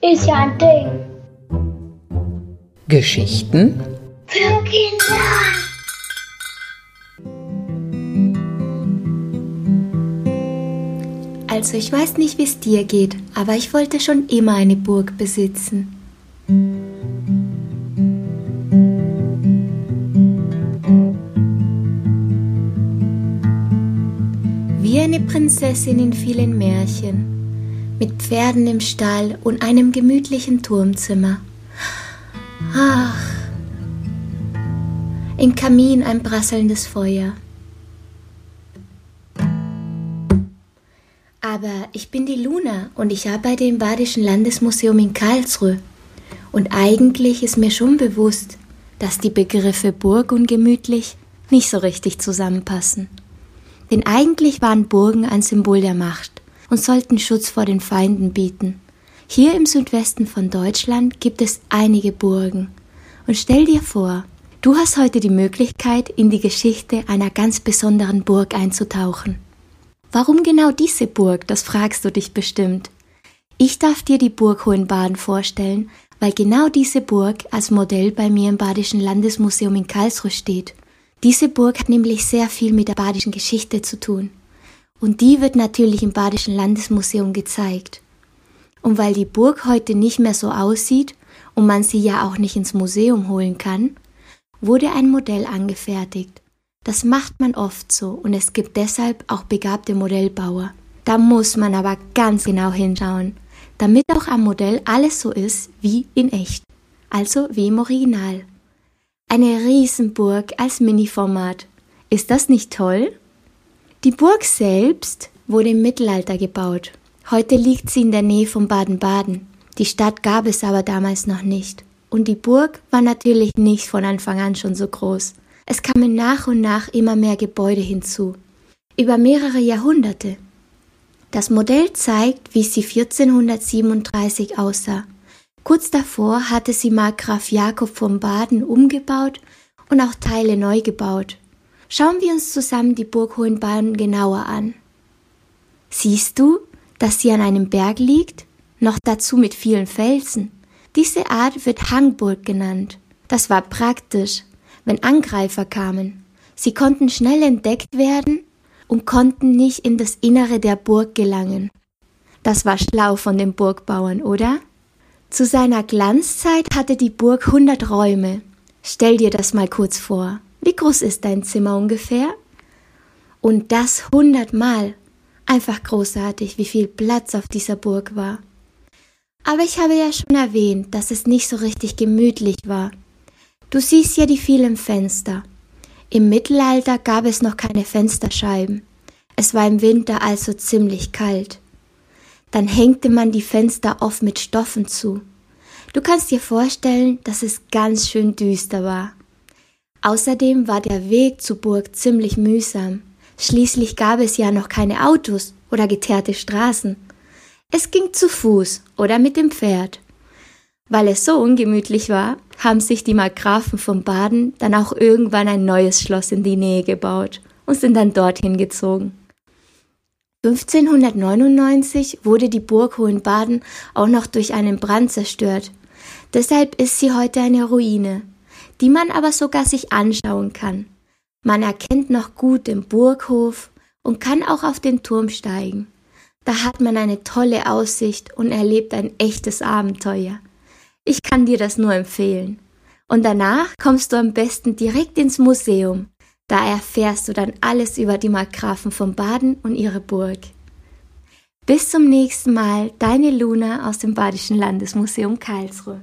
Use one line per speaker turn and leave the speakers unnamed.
Ist ja ein Ding.
Geschichten
Für Kinder.
Also ich weiß nicht, wie es dir geht, aber ich wollte schon immer eine Burg besitzen. Wie eine Prinzessin in vielen Märchen, mit Pferden im Stall und einem gemütlichen Turmzimmer. Ach, im Kamin ein prasselndes Feuer. Aber ich bin die Luna und ich arbeite im Badischen Landesmuseum in Karlsruhe. Und eigentlich ist mir schon bewusst, dass die Begriffe Burg und gemütlich nicht so richtig zusammenpassen. Denn eigentlich waren Burgen ein Symbol der Macht und sollten Schutz vor den Feinden bieten. Hier im Südwesten von Deutschland gibt es einige Burgen. Und stell dir vor, du hast heute die Möglichkeit, in die Geschichte einer ganz besonderen Burg einzutauchen. Warum genau diese Burg, das fragst du dich bestimmt. Ich darf dir die Burg Hohenbaden vorstellen, weil genau diese Burg als Modell bei mir im Badischen Landesmuseum in Karlsruhe steht. Diese Burg hat nämlich sehr viel mit der badischen Geschichte zu tun. Und die wird natürlich im Badischen Landesmuseum gezeigt. Und weil die Burg heute nicht mehr so aussieht und man sie ja auch nicht ins Museum holen kann, wurde ein Modell angefertigt. Das macht man oft so und es gibt deshalb auch begabte Modellbauer. Da muss man aber ganz genau hinschauen, damit auch am Modell alles so ist wie in echt, also wie im Original. Eine Riesenburg als Mini-Format. Ist das nicht toll? Die Burg selbst wurde im Mittelalter gebaut. Heute liegt sie in der Nähe von Baden-Baden. Die Stadt gab es aber damals noch nicht. Und die Burg war natürlich nicht von Anfang an schon so groß. Es kamen nach und nach immer mehr Gebäude hinzu. Über mehrere Jahrhunderte. Das Modell zeigt, wie sie 1437 aussah. Kurz davor hatte sie Markgraf Jakob von Baden umgebaut und auch Teile neu gebaut. Schauen wir uns zusammen die Burg Hohenbaden genauer an. Siehst du, dass sie an einem Berg liegt, noch dazu mit vielen Felsen? Diese Art wird Hangburg genannt. Das war praktisch, wenn Angreifer kamen. Sie konnten schnell entdeckt werden und konnten nicht in das Innere der Burg gelangen. Das war schlau von den Burgbauern, oder? Zu seiner Glanzzeit hatte die Burg hundert Räume. Stell dir das mal kurz vor. Wie groß ist dein Zimmer ungefähr? Und das hundertmal. Einfach großartig, wie viel Platz auf dieser Burg war. Aber ich habe ja schon erwähnt, dass es nicht so richtig gemütlich war. Du siehst ja die vielen Fenster. Im Mittelalter gab es noch keine Fensterscheiben. Es war im Winter also ziemlich kalt. Dann hängte man die Fenster oft mit Stoffen zu. Du kannst dir vorstellen, dass es ganz schön düster war. Außerdem war der Weg zur Burg ziemlich mühsam. Schließlich gab es ja noch keine Autos oder geteerte Straßen. Es ging zu Fuß oder mit dem Pferd. Weil es so ungemütlich war, haben sich die Markgrafen von Baden dann auch irgendwann ein neues Schloss in die Nähe gebaut und sind dann dorthin gezogen. 1599 wurde die Burg Hohenbaden auch noch durch einen Brand zerstört. Deshalb ist sie heute eine Ruine, die man aber sogar sich anschauen kann. Man erkennt noch gut den Burghof und kann auch auf den Turm steigen. Da hat man eine tolle Aussicht und erlebt ein echtes Abenteuer. Ich kann dir das nur empfehlen. Und danach kommst du am besten direkt ins Museum. Da erfährst du dann alles über die Markgrafen von Baden und ihre Burg. Bis zum nächsten Mal, deine Luna aus dem Badischen Landesmuseum Karlsruhe.